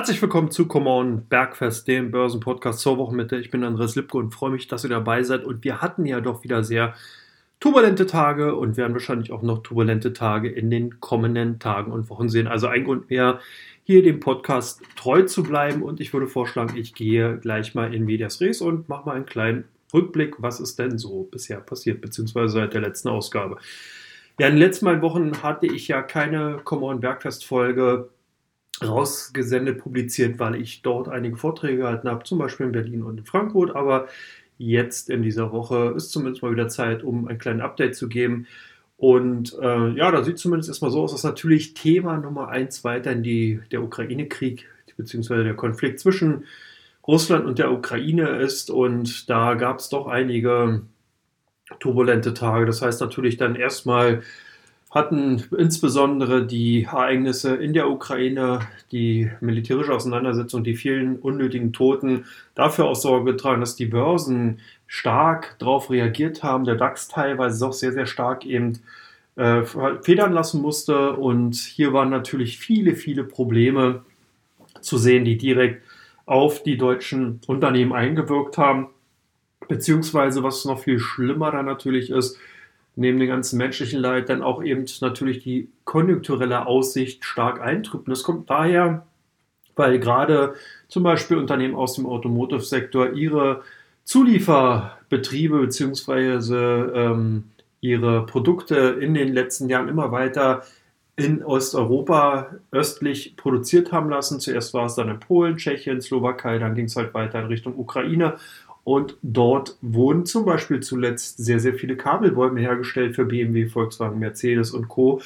Herzlich willkommen zu Come On Bergfest, dem Börsenpodcast zur Wochenmitte. Ich bin Andreas Lipke und freue mich, dass ihr dabei seid. Und wir hatten ja doch wieder sehr turbulente Tage und werden wahrscheinlich auch noch turbulente Tage in den kommenden Tagen und Wochen sehen. Also ein Grund mehr, hier dem Podcast treu zu bleiben. Und ich würde vorschlagen, ich gehe gleich mal in Medias Res und mache mal einen kleinen Rückblick, was ist denn so bisher passiert, beziehungsweise seit der letzten Ausgabe. Ja, in den letzten Wochen hatte ich ja keine Come On Bergfest Folge rausgesendet, publiziert, weil ich dort einige Vorträge gehalten habe, zum Beispiel in Berlin und in Frankfurt. Aber jetzt in dieser Woche ist zumindest mal wieder Zeit, um ein kleines Update zu geben. Und äh, ja, da sieht zumindest erstmal so aus, dass natürlich Thema Nummer eins weiterhin die, der Ukraine-Krieg beziehungsweise der Konflikt zwischen Russland und der Ukraine ist. Und da gab es doch einige turbulente Tage. Das heißt natürlich dann erstmal hatten insbesondere die Ereignisse in der Ukraine, die militärische Auseinandersetzung, die vielen unnötigen Toten dafür auch Sorge getragen, dass die Börsen stark darauf reagiert haben, der DAX teilweise auch sehr, sehr stark eben äh, federn lassen musste. Und hier waren natürlich viele, viele Probleme zu sehen, die direkt auf die deutschen Unternehmen eingewirkt haben. Beziehungsweise, was noch viel schlimmer dann natürlich ist, neben dem ganzen menschlichen Leid dann auch eben natürlich die konjunkturelle Aussicht stark eintrübt. Und das kommt daher, weil gerade zum Beispiel Unternehmen aus dem Automotive-Sektor ihre Zulieferbetriebe bzw. ähm, ihre Produkte in den letzten Jahren immer weiter in Osteuropa östlich produziert haben lassen. Zuerst war es dann in Polen, Tschechien, Slowakei, dann ging es halt weiter in Richtung Ukraine und dort wurden zum Beispiel zuletzt sehr, sehr viele Kabelbäume hergestellt für BMW, Volkswagen, Mercedes und Co.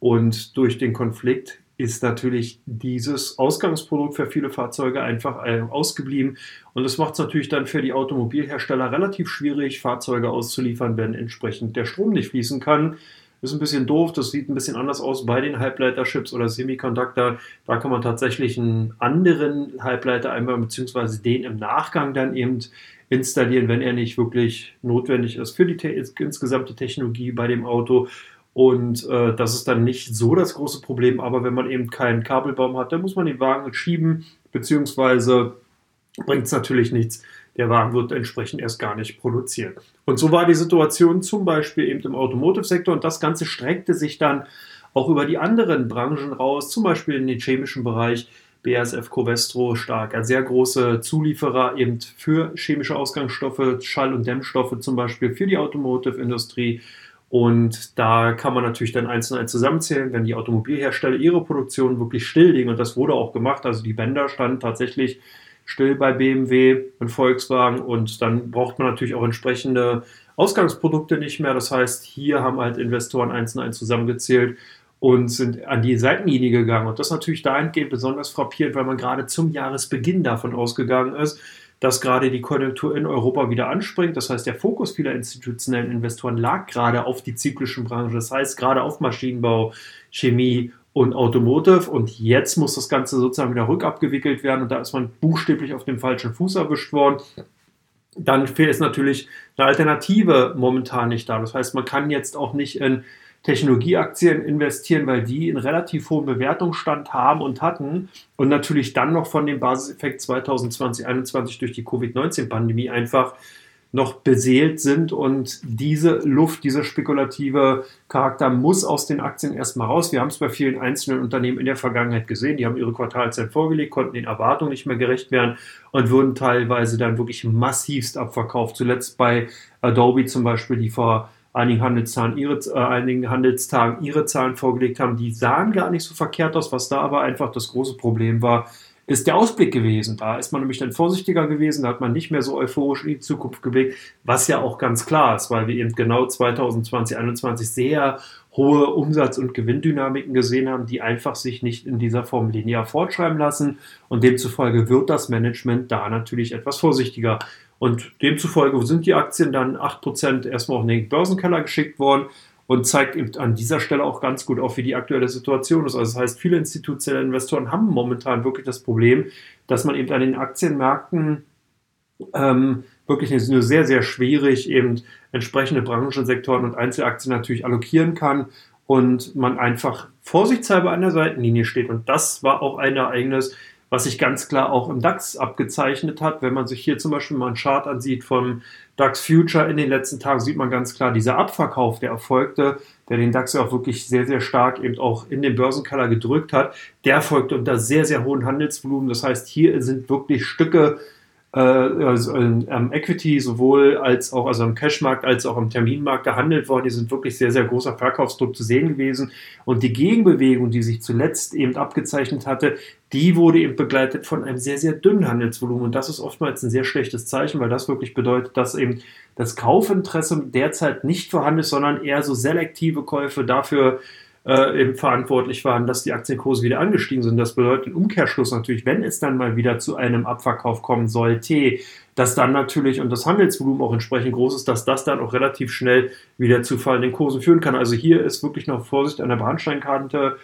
Und durch den Konflikt ist natürlich dieses Ausgangsprodukt für viele Fahrzeuge einfach äh, ausgeblieben. Und das macht es natürlich dann für die Automobilhersteller relativ schwierig, Fahrzeuge auszuliefern, wenn entsprechend der Strom nicht fließen kann. Ist ein bisschen doof, das sieht ein bisschen anders aus bei den Halbleiterchips oder Semiconductor. Da kann man tatsächlich einen anderen Halbleiter einmal, beziehungsweise den im Nachgang dann eben installieren, wenn er nicht wirklich notwendig ist für die insgesamte Technologie bei dem Auto. Und äh, das ist dann nicht so das große Problem. Aber wenn man eben keinen Kabelbaum hat, dann muss man den Wagen schieben, beziehungsweise bringt es natürlich nichts. Der Wagen wird entsprechend erst gar nicht produziert. Und so war die Situation zum Beispiel eben im Automotive-Sektor. Und das Ganze streckte sich dann auch über die anderen Branchen raus, zum Beispiel in den chemischen Bereich. BASF Covestro stark, ein sehr große Zulieferer eben für chemische Ausgangsstoffe, Schall- und Dämmstoffe zum Beispiel für die Automotive-Industrie. Und da kann man natürlich dann eins und eins zusammenzählen, wenn die Automobilhersteller ihre Produktion wirklich stilllegen. Und das wurde auch gemacht. Also die Bänder standen tatsächlich still bei BMW und Volkswagen. Und dann braucht man natürlich auch entsprechende Ausgangsprodukte nicht mehr. Das heißt, hier haben halt Investoren eins und eins zusammengezählt und sind an die Seitenlinie gegangen. Und das natürlich dahingehend besonders frappierend, weil man gerade zum Jahresbeginn davon ausgegangen ist, dass gerade die Konjunktur in Europa wieder anspringt. Das heißt, der Fokus vieler institutionellen Investoren lag gerade auf die zyklischen Branchen, das heißt gerade auf Maschinenbau, Chemie und Automotive. Und jetzt muss das Ganze sozusagen wieder rückabgewickelt werden. Und da ist man buchstäblich auf dem falschen Fuß erwischt worden. Dann ist natürlich eine Alternative momentan nicht da. Das heißt, man kann jetzt auch nicht in Technologieaktien investieren, weil die einen relativ hohen Bewertungsstand haben und hatten und natürlich dann noch von dem Basiseffekt 2020, 2021 durch die Covid-19-Pandemie einfach noch beseelt sind und diese Luft, dieser spekulative Charakter muss aus den Aktien erstmal raus. Wir haben es bei vielen einzelnen Unternehmen in der Vergangenheit gesehen, die haben ihre Quartalzeit vorgelegt, konnten den Erwartungen nicht mehr gerecht werden und wurden teilweise dann wirklich massivst abverkauft. Zuletzt bei Adobe zum Beispiel, die vor einigen Handelstagen ihre, äh, einigen Handelstagen ihre Zahlen vorgelegt haben. Die sahen gar nicht so verkehrt aus. Was da aber einfach das große Problem war, ist der Ausblick gewesen. Da ist man nämlich dann vorsichtiger gewesen, da hat man nicht mehr so euphorisch in die Zukunft geblickt, was ja auch ganz klar ist, weil wir eben genau 2020, 2021 sehr hohe Umsatz- und Gewinndynamiken gesehen haben, die einfach sich nicht in dieser Form linear fortschreiben lassen. Und demzufolge wird das Management da natürlich etwas vorsichtiger. Und demzufolge sind die Aktien dann 8% erstmal auf den Börsenkeller geschickt worden und zeigt an dieser Stelle auch ganz gut auf, wie die aktuelle Situation ist. Also das heißt, viele institutionelle Investoren haben momentan wirklich das Problem, dass man eben an den Aktienmärkten ähm, wirklich nur sehr, sehr schwierig eben entsprechende Branchensektoren und Einzelaktien natürlich allokieren kann und man einfach vorsichtshalber an der Seitenlinie steht. Und das war auch ein Ereignis, was sich ganz klar auch im DAX abgezeichnet hat. Wenn man sich hier zum Beispiel mal einen Chart ansieht vom DAX Future in den letzten Tagen, sieht man ganz klar, dieser Abverkauf, der erfolgte, der den DAX ja auch wirklich sehr, sehr stark eben auch in den Börsenkeller gedrückt hat, der erfolgte unter sehr, sehr hohen Handelsvolumen. Das heißt, hier sind wirklich Stücke äh, also am Equity sowohl als auch also am Cashmarkt als auch am Terminmarkt gehandelt worden. Die sind wirklich sehr, sehr großer Verkaufsdruck zu sehen gewesen. Und die Gegenbewegung, die sich zuletzt eben abgezeichnet hatte, die wurde eben begleitet von einem sehr, sehr dünnen Handelsvolumen. Und das ist oftmals ein sehr schlechtes Zeichen, weil das wirklich bedeutet, dass eben das Kaufinteresse derzeit nicht vorhanden ist, sondern eher so selektive Käufe dafür äh, eben verantwortlich waren, dass die Aktienkurse wieder angestiegen sind. Das bedeutet im Umkehrschluss natürlich, wenn es dann mal wieder zu einem Abverkauf kommen sollte, dass dann natürlich und das Handelsvolumen auch entsprechend groß ist, dass das dann auch relativ schnell wieder zu fallenden Kursen führen kann. Also hier ist wirklich noch Vorsicht an der Bahnsteinkante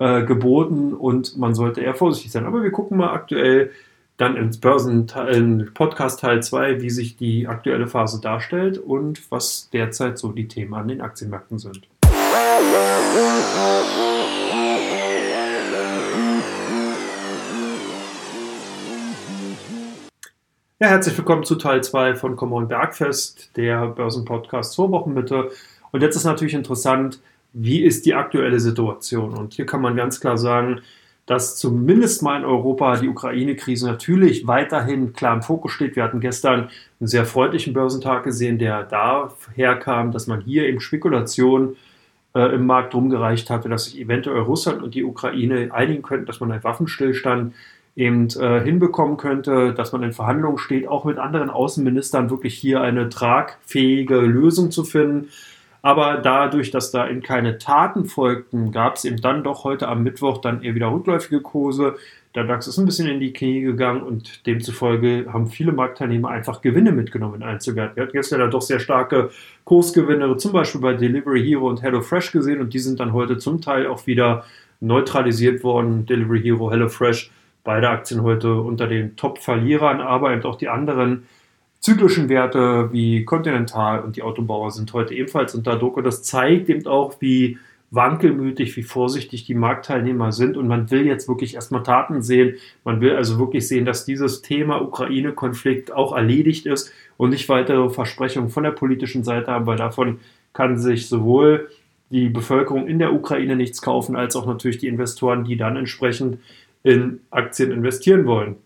äh, geboten und man sollte eher vorsichtig sein. Aber wir gucken mal aktuell dann ins Börsen Podcast Teil 2, wie sich die aktuelle Phase darstellt und was derzeit so die Themen an den Aktienmärkten sind. Ja, herzlich willkommen zu Teil 2 von Common Bergfest, der Börsenpodcast zur Wochenmitte. Und jetzt ist natürlich interessant, wie ist die aktuelle Situation? Und hier kann man ganz klar sagen, dass zumindest mal in Europa die Ukraine-Krise natürlich weiterhin klar im Fokus steht. Wir hatten gestern einen sehr freundlichen Börsentag gesehen, der daher kam, dass man hier eben Spekulationen äh, im Markt rumgereicht hatte, dass sich eventuell Russland und die Ukraine einigen könnten, dass man einen Waffenstillstand eben äh, hinbekommen könnte, dass man in Verhandlungen steht, auch mit anderen Außenministern wirklich hier eine tragfähige Lösung zu finden. Aber dadurch, dass da eben keine Taten folgten, gab es eben dann doch heute am Mittwoch dann eher wieder rückläufige Kurse. Der DAX ist ein bisschen in die Knie gegangen und demzufolge haben viele Marktteilnehmer einfach Gewinne mitgenommen in Einzelwerten. Wir hatten gestern ja doch sehr starke Kursgewinne, zum Beispiel bei Delivery Hero und HelloFresh gesehen und die sind dann heute zum Teil auch wieder neutralisiert worden. Delivery Hero, HelloFresh, beide Aktien heute unter den Top-Verlierern, aber eben auch die anderen zyklischen Werte wie Continental und die Autobauer sind heute ebenfalls unter Druck und das zeigt eben auch, wie wankelmütig, wie vorsichtig die Marktteilnehmer sind. Und man will jetzt wirklich erstmal Taten sehen. Man will also wirklich sehen, dass dieses Thema Ukraine-Konflikt auch erledigt ist und nicht weitere Versprechungen von der politischen Seite haben, weil davon kann sich sowohl die Bevölkerung in der Ukraine nichts kaufen, als auch natürlich die Investoren, die dann entsprechend in Aktien investieren wollen.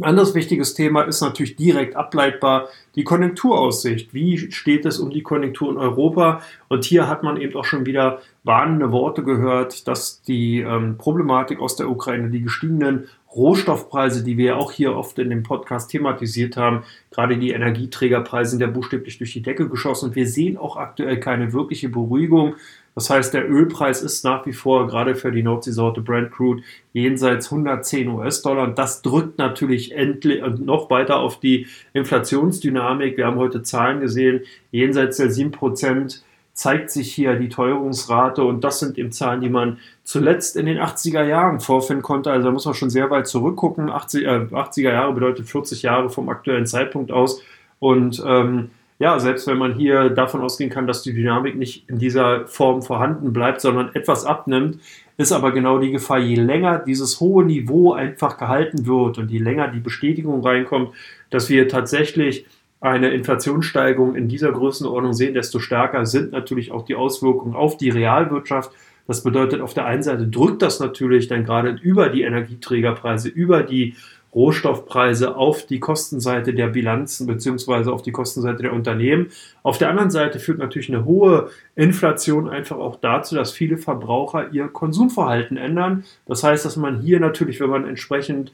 Ein anderes wichtiges Thema ist natürlich direkt ableitbar die Konjunkturaussicht. Wie steht es um die Konjunktur in Europa? Und hier hat man eben auch schon wieder warnende Worte gehört, dass die ähm, Problematik aus der Ukraine, die gestiegenen Rohstoffpreise, die wir auch hier oft in dem Podcast thematisiert haben, gerade die Energieträgerpreise sind ja buchstäblich durch die Decke geschossen. Wir sehen auch aktuell keine wirkliche Beruhigung. Das heißt, der Ölpreis ist nach wie vor gerade für die Nordseesorte Brent Crude jenseits 110 US-Dollar. Und das drückt natürlich endlich noch weiter auf die Inflationsdynamik. Wir haben heute Zahlen gesehen, jenseits der 7 Prozent zeigt sich hier die Teuerungsrate und das sind eben Zahlen, die man zuletzt in den 80er Jahren vorfinden konnte. Also da muss man schon sehr weit zurückgucken. 80, äh, 80er Jahre bedeutet 40 Jahre vom aktuellen Zeitpunkt aus. Und ähm, ja, selbst wenn man hier davon ausgehen kann, dass die Dynamik nicht in dieser Form vorhanden bleibt, sondern etwas abnimmt, ist aber genau die Gefahr, je länger dieses hohe Niveau einfach gehalten wird und je länger die Bestätigung reinkommt, dass wir tatsächlich eine Inflationssteigerung in dieser Größenordnung sehen, desto stärker sind natürlich auch die Auswirkungen auf die Realwirtschaft. Das bedeutet, auf der einen Seite drückt das natürlich dann gerade über die Energieträgerpreise, über die Rohstoffpreise auf die Kostenseite der Bilanzen beziehungsweise auf die Kostenseite der Unternehmen. Auf der anderen Seite führt natürlich eine hohe Inflation einfach auch dazu, dass viele Verbraucher ihr Konsumverhalten ändern. Das heißt, dass man hier natürlich, wenn man entsprechend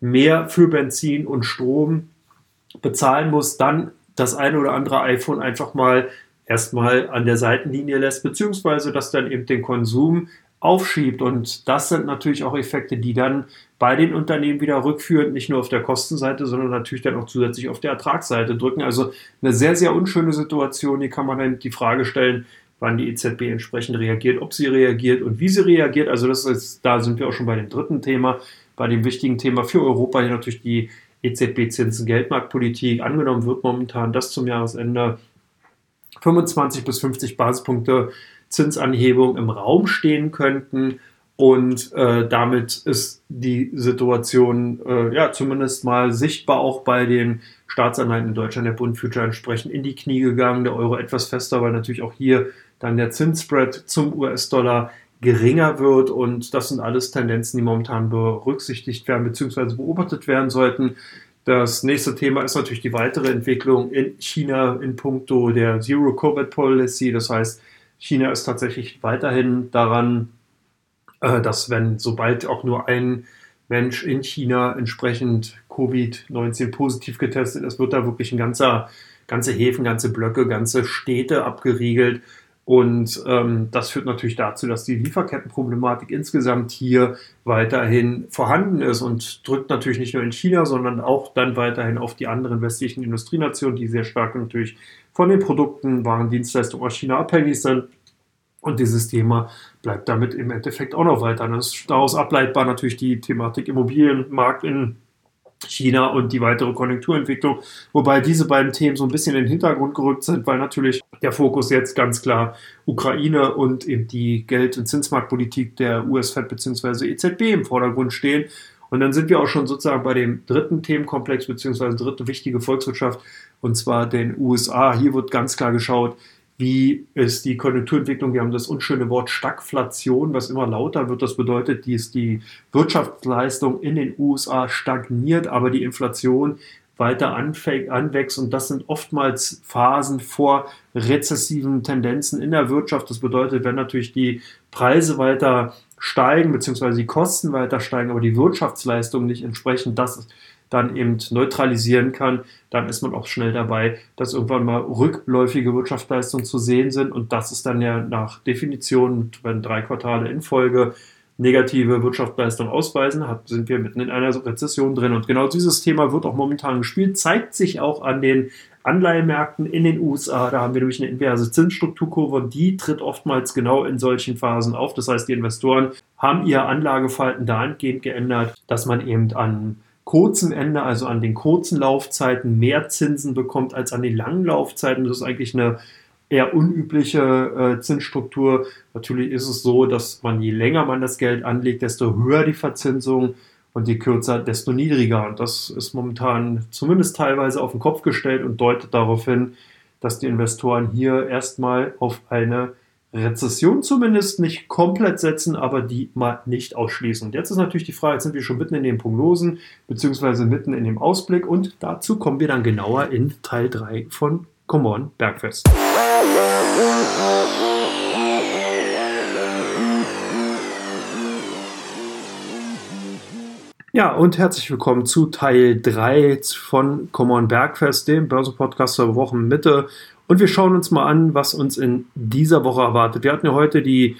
mehr für Benzin und Strom bezahlen muss, dann das eine oder andere iPhone einfach mal erstmal an der Seitenlinie lässt, beziehungsweise dass dann eben den Konsum aufschiebt. Und das sind natürlich auch Effekte, die dann bei den Unternehmen wieder rückführend nicht nur auf der Kostenseite, sondern natürlich dann auch zusätzlich auf der Ertragsseite drücken. Also eine sehr, sehr unschöne Situation. Hier kann man dann die Frage stellen, wann die EZB entsprechend reagiert, ob sie reagiert und wie sie reagiert. Also das ist, da sind wir auch schon bei dem dritten Thema, bei dem wichtigen Thema für Europa hier natürlich die EZB-Zinsen, Geldmarktpolitik. Angenommen wird momentan, dass zum Jahresende 25 bis 50 Basispunkte Zinsanhebung im Raum stehen könnten Und äh, damit ist die Situation äh, ja zumindest mal sichtbar auch bei den Staatsanleihen in Deutschland, der Bund Future entsprechend in die Knie gegangen, der Euro etwas fester, weil natürlich auch hier dann der Zinsspread zum US-Dollar geringer wird und das sind alles Tendenzen, die momentan berücksichtigt werden bzw. beobachtet werden sollten. Das nächste Thema ist natürlich die weitere Entwicklung in China in puncto der Zero-Covid-Policy. Das heißt, China ist tatsächlich weiterhin daran, äh, dass wenn sobald auch nur ein Mensch in China entsprechend Covid-19 positiv getestet ist, wird da wirklich ein ganzer, ganze Häfen, ganze Blöcke, ganze Städte abgeriegelt. Und ähm, das führt natürlich dazu, dass die Lieferkettenproblematik insgesamt hier weiterhin vorhanden ist und drückt natürlich nicht nur in China, sondern auch dann weiterhin auf die anderen westlichen Industrienationen, die sehr stark natürlich von den Produkten, Waren, Dienstleistungen aus China abhängig sind. Und dieses Thema bleibt damit im Endeffekt auch noch weiter. Das ist daraus ableitbar natürlich die Thematik Immobilienmarkt in China und die weitere Konjunkturentwicklung, wobei diese beiden Themen so ein bisschen in den Hintergrund gerückt sind, weil natürlich der Fokus jetzt ganz klar Ukraine und eben die Geld- und Zinsmarktpolitik der US-Fed bzw. EZB im Vordergrund stehen. Und dann sind wir auch schon sozusagen bei dem dritten Themenkomplex bzw. dritte wichtige Volkswirtschaft und zwar den USA. Hier wird ganz klar geschaut, wie ist die Konjunkturentwicklung? Wir haben das unschöne Wort Stagflation, was immer lauter wird. Das bedeutet, dass die Wirtschaftsleistung in den USA stagniert, aber die Inflation weiter anwächst. Und das sind oftmals Phasen vor rezessiven Tendenzen in der Wirtschaft. Das bedeutet, wenn natürlich die Preise weiter steigen, beziehungsweise die Kosten weiter steigen, aber die Wirtschaftsleistung nicht entsprechend das ist, dann eben neutralisieren kann, dann ist man auch schnell dabei, dass irgendwann mal rückläufige Wirtschaftsleistungen zu sehen sind. Und das ist dann ja nach Definition, wenn drei Quartale in Folge negative Wirtschaftsleistung ausweisen, sind wir mitten in einer Rezession drin. Und genau dieses Thema wird auch momentan gespielt, zeigt sich auch an den Anleihenmärkten in den USA. Da haben wir nämlich eine inverse Zinsstrukturkurve und die tritt oftmals genau in solchen Phasen auf. Das heißt, die Investoren haben ihr Anlageverhalten dahingehend geändert, dass man eben an kurzen Ende, also an den kurzen Laufzeiten, mehr Zinsen bekommt als an den langen Laufzeiten. Das ist eigentlich eine eher unübliche äh, Zinsstruktur. Natürlich ist es so, dass man je länger man das Geld anlegt, desto höher die Verzinsung und je kürzer, desto niedriger. Und das ist momentan zumindest teilweise auf den Kopf gestellt und deutet darauf hin, dass die Investoren hier erstmal auf eine Rezession zumindest nicht komplett setzen, aber die mal nicht ausschließen. Und jetzt ist natürlich die Frage, jetzt sind wir schon mitten in den Prognosen, beziehungsweise mitten in dem Ausblick und dazu kommen wir dann genauer in Teil 3 von Come On Bergfest. Ja, und herzlich willkommen zu Teil 3 von Come On Bergfest, dem Börsenpodcast zur Wochenmitte. Und wir schauen uns mal an, was uns in dieser Woche erwartet. Wir hatten ja heute die,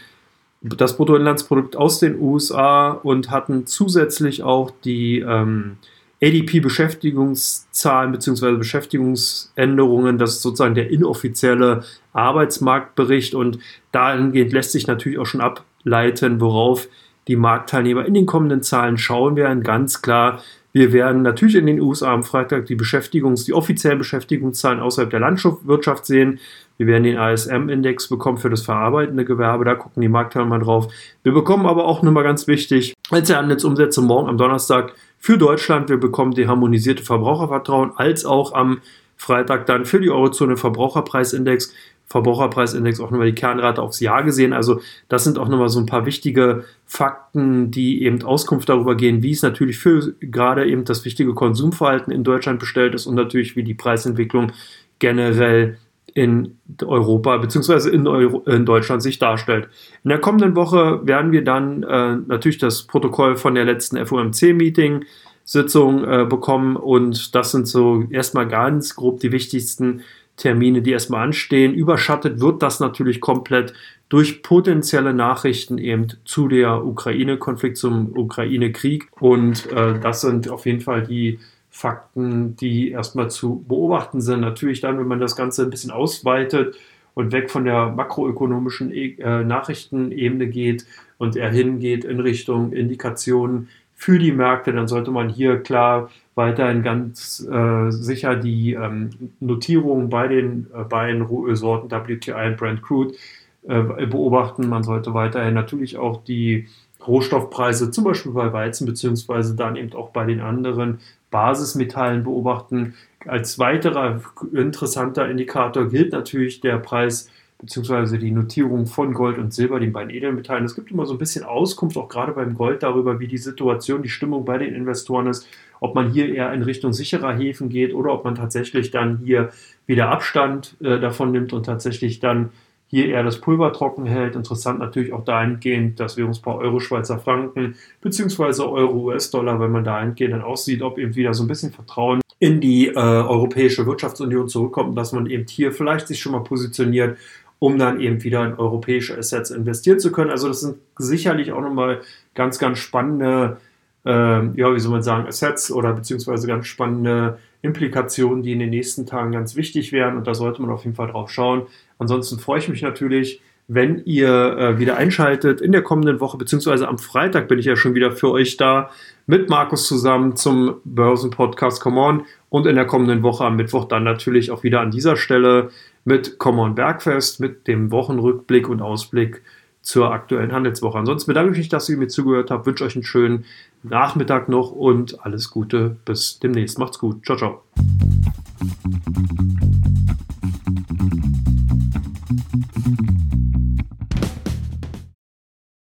das Bruttoinlandsprodukt aus den USA und hatten zusätzlich auch die ähm, ADP-Beschäftigungszahlen bzw. Beschäftigungsänderungen. Das ist sozusagen der inoffizielle Arbeitsmarktbericht und dahingehend lässt sich natürlich auch schon ableiten, worauf die Marktteilnehmer in den kommenden Zahlen schauen werden. Ganz klar wir werden natürlich in den USA am Freitag die Beschäftigungs-, die offiziellen Beschäftigungszahlen außerhalb der Landwirtschaft sehen. Wir werden den ASM-Index bekommen für das verarbeitende Gewerbe. Da gucken die Marktteilnehmer drauf. Wir bekommen aber auch nochmal ganz wichtig, als Handelsumsätze morgen am Donnerstag für Deutschland. Wir bekommen die harmonisierte Verbrauchervertrauen als auch am Freitag dann für die Eurozone Verbraucherpreisindex. Verbraucherpreisindex auch nochmal die Kernrate aufs Jahr gesehen. Also das sind auch nochmal so ein paar wichtige Fakten, die eben Auskunft darüber gehen, wie es natürlich für gerade eben das wichtige Konsumverhalten in Deutschland bestellt ist und natürlich wie die Preisentwicklung generell in Europa bzw. In, in Deutschland sich darstellt. In der kommenden Woche werden wir dann äh, natürlich das Protokoll von der letzten FOMC-Meeting Sitzung äh, bekommen und das sind so erstmal ganz grob die wichtigsten Termine, die erstmal anstehen. Überschattet wird das natürlich komplett durch potenzielle Nachrichten eben zu der Ukraine-Konflikt, zum Ukraine-Krieg. Und äh, das sind auf jeden Fall die Fakten, die erstmal zu beobachten sind. Natürlich dann, wenn man das Ganze ein bisschen ausweitet und weg von der makroökonomischen äh, Nachrichtenebene geht und er hingeht in Richtung Indikationen für die Märkte, dann sollte man hier klar weiterhin ganz äh, sicher die ähm, Notierungen bei den äh, beiden Rohölsorten WTI und Brent Crude äh, beobachten. Man sollte weiterhin natürlich auch die Rohstoffpreise, zum Beispiel bei Weizen, beziehungsweise dann eben auch bei den anderen Basismetallen beobachten. Als weiterer interessanter Indikator gilt natürlich der Preis beziehungsweise die Notierung von Gold und Silber, den beiden Edelmetallen. Es gibt immer so ein bisschen Auskunft, auch gerade beim Gold, darüber, wie die Situation, die Stimmung bei den Investoren ist, ob man hier eher in Richtung sicherer Häfen geht oder ob man tatsächlich dann hier wieder Abstand äh, davon nimmt und tatsächlich dann hier eher das Pulver trocken hält. Interessant natürlich auch dahingehend das Währungspaar Euro, Schweizer Franken beziehungsweise Euro, US-Dollar, wenn man dahingehend dann aussieht, ob eben wieder so ein bisschen Vertrauen in die äh, Europäische Wirtschaftsunion zurückkommt, dass man eben hier vielleicht sich schon mal positioniert um dann eben wieder in europäische Assets investieren zu können. Also das sind sicherlich auch nochmal ganz, ganz spannende, äh, ja, wie soll man sagen, Assets oder beziehungsweise ganz spannende Implikationen, die in den nächsten Tagen ganz wichtig werden und da sollte man auf jeden Fall drauf schauen. Ansonsten freue ich mich natürlich, wenn ihr äh, wieder einschaltet in der kommenden Woche, beziehungsweise am Freitag bin ich ja schon wieder für euch da mit Markus zusammen zum Börsenpodcast Come On und in der kommenden Woche am Mittwoch dann natürlich auch wieder an dieser Stelle mit Common Bergfest, mit dem Wochenrückblick und Ausblick zur aktuellen Handelswoche. Ansonsten bedanke ich mich, dass ihr mir zugehört habt, wünsche euch einen schönen Nachmittag noch und alles Gute. Bis demnächst. Macht's gut. Ciao, ciao.